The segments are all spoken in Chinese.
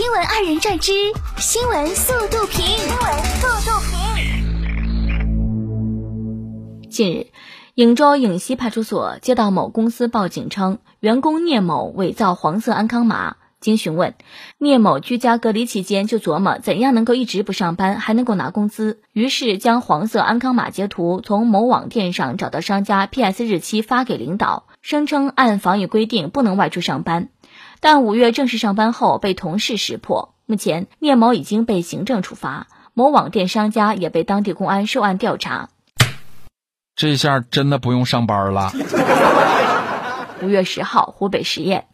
新闻二人转之新闻速度评，新闻速度评。近日，颍州颍西派出所接到某公司报警称，员工聂某伪造黄色安康码。经询问，聂某居家隔离期间就琢磨怎样能够一直不上班还能够拿工资，于是将黄色安康码截图从某网店上找到商家 PS 日期发给领导，声称按防疫规定不能外出上班。但五月正式上班后被同事识破，目前聂某已经被行政处罚，某网店商家也被当地公安受案调查。这下真的不用上班了。五月十号，湖北十堰。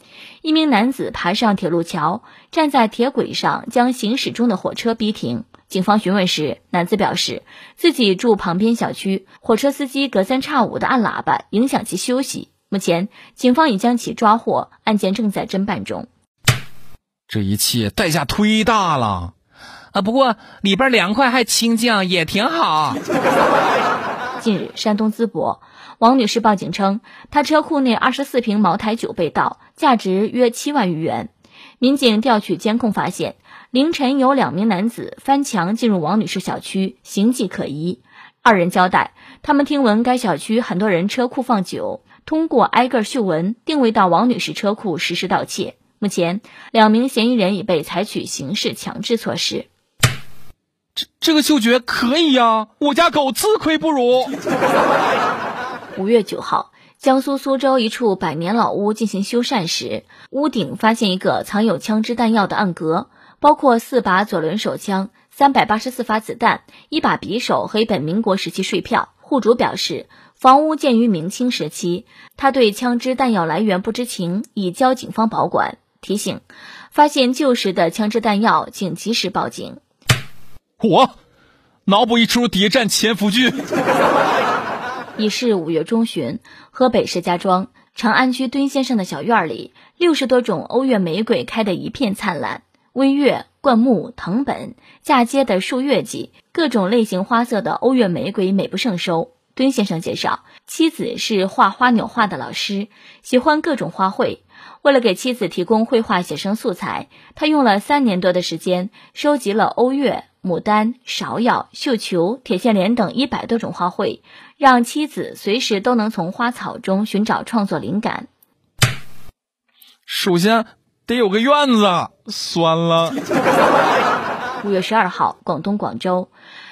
一名男子爬上铁路桥，站在铁轨上将行驶中的火车逼停。警方询问时，男子表示自己住旁边小区，火车司机隔三差五的按喇叭，影响其休息。目前，警方已将其抓获，案件正在侦办中。这一切代价忒大了啊！不过里边凉快还清静，也挺好。近日，山东淄博。王女士报警称，她车库内二十四瓶茅台酒被盗，价值约七万余元。民警调取监控发现，凌晨有两名男子翻墙进入王女士小区，形迹可疑。二人交代，他们听闻该小区很多人车库放酒，通过挨个嗅闻定位到王女士车库实施盗窃。目前，两名嫌疑人已被采取刑事强制措施。这这个嗅觉可以呀，我家狗自愧不如。五月九号，江苏苏州一处百年老屋进行修缮时，屋顶发现一个藏有枪支弹药的暗格，包括四把左轮手枪、三百八十四发子弹、一把匕首和一本民国时期税票。户主表示，房屋建于明清时期，他对枪支弹药来源不知情，已交警方保管。提醒：发现旧时的枪支弹药，请及时报警。我脑补一出谍战潜伏剧。已是五月中旬，河北石家庄长安区墩先生的小院里，六十多种欧月玫瑰开得一片灿烂。微月、灌木、藤本，嫁接的树月季，各种类型花色的欧月玫瑰美不胜收。敦先生介绍，妻子是画花鸟画的老师，喜欢各种花卉。为了给妻子提供绘画写生素材，他用了三年多的时间，收集了欧月。牡丹、芍药、绣球、铁线莲等一百多种花卉，让妻子随时都能从花草中寻找创作灵感。首先得有个院子，算了。五月十二号，广东广州，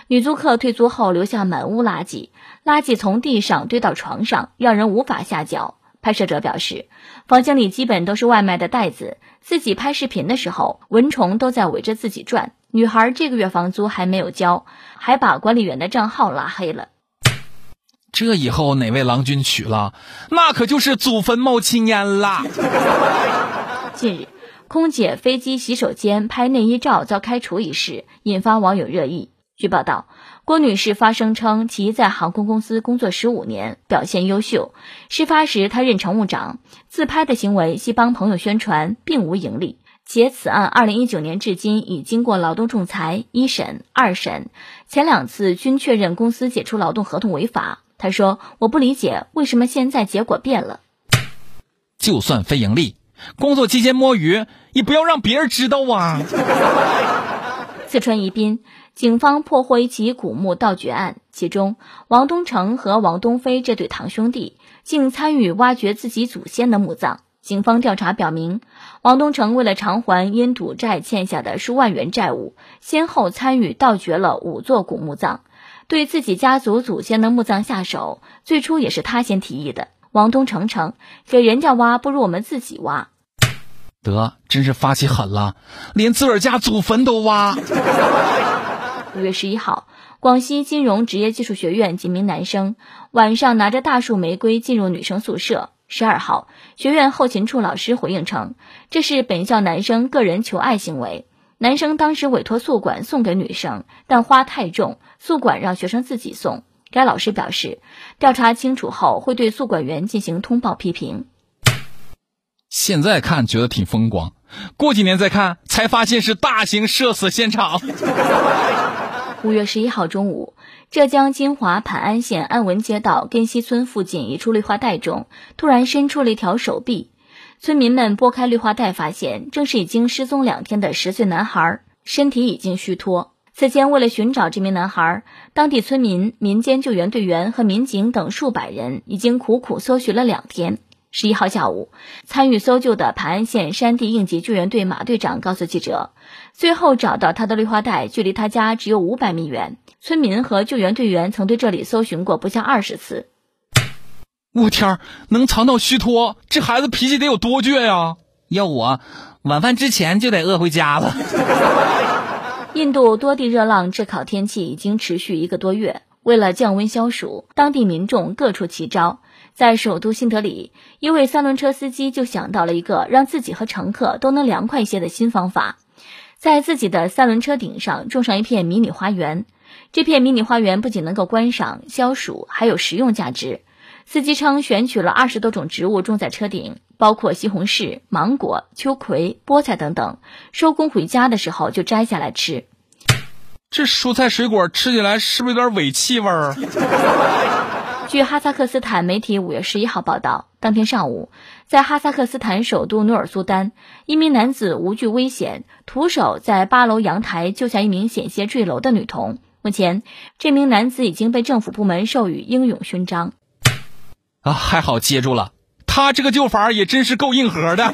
女租客退租后留下满屋垃圾，垃圾从地上堆到床上，让人无法下脚。拍摄者表示，房间里基本都是外卖的袋子，自己拍视频的时候，蚊虫都在围着自己转。女孩这个月房租还没有交，还把管理员的账号拉黑了。这以后哪位郎君娶了，那可就是祖坟冒青烟啦。近日，空姐飞机洗手间拍内衣照遭开除一事，引发网友热议。据报道，郭女士发声称，其在航空公司工作十五年，表现优秀。事发时，她任乘务长，自拍的行为系帮朋友宣传，并无盈利。且此案二零一九年至今已经过劳动仲裁一审、二审，前两次均确认公司解除劳动合同违法。他说：“我不理解为什么现在结果变了。就算非盈利，工作期间摸鱼也不要让别人知道啊。”四川宜宾。警方破获一起古墓盗掘案，其中王东成和王东飞这对堂兄弟竟参与挖掘自己祖先的墓葬。警方调查表明，王东成为了偿还因赌债欠下的数万元债务，先后参与盗掘了五座古墓葬，对自己家族祖先的墓葬下手，最初也是他先提议的。王东成称：“给人家挖不如我们自己挖。”得，真是发起狠了，连自个儿家祖坟都挖。五月十一号，广西金融职业技术学院几名男生晚上拿着大束玫瑰进入女生宿舍。十二号，学院后勤处老师回应称，这是本校男生个人求爱行为。男生当时委托宿管送给女生，但花太重，宿管让学生自己送。该老师表示，调查清楚后会对宿管员进行通报批评。现在看觉得挺风光，过几年再看才发现是大型社死现场。五月十一号中午，浙江金华磐安县安文街道根溪村附近一处绿化带中，突然伸出了一条手臂。村民们拨开绿化带，发现正是已经失踪两天的十岁男孩，身体已经虚脱。此前，为了寻找这名男孩，当地村民、民间救援队员和民警等数百人已经苦苦搜寻了两天。十一号下午，参与搜救的盘安县山地应急救援队马队长告诉记者，最后找到他的绿化带距离他家只有五百米远。村民和救援队员曾对这里搜寻过不下二十次。我天，能藏到虚脱，这孩子脾气得有多倔呀！要我，晚饭之前就得饿回家了。印度多地热浪炙烤天气已经持续一个多月，为了降温消暑，当地民众各出奇招。在首都新德里，一位三轮车司机就想到了一个让自己和乘客都能凉快一些的新方法，在自己的三轮车顶上种上一片迷你花园。这片迷你花园不仅能够观赏、消暑，还有实用价值。司机称，选取了二十多种植物种在车顶，包括西红柿、芒果、秋葵、菠菜等等。收工回家的时候就摘下来吃。这蔬菜水果吃起来是不是有点尾气味儿？据哈萨克斯坦媒体五月十一号报道，当天上午，在哈萨克斯坦首都努尔苏丹，一名男子无惧危险，徒手在八楼阳台救下一名险些坠楼的女童。目前，这名男子已经被政府部门授予英勇勋章。啊，还好接住了，他这个救法也真是够硬核的。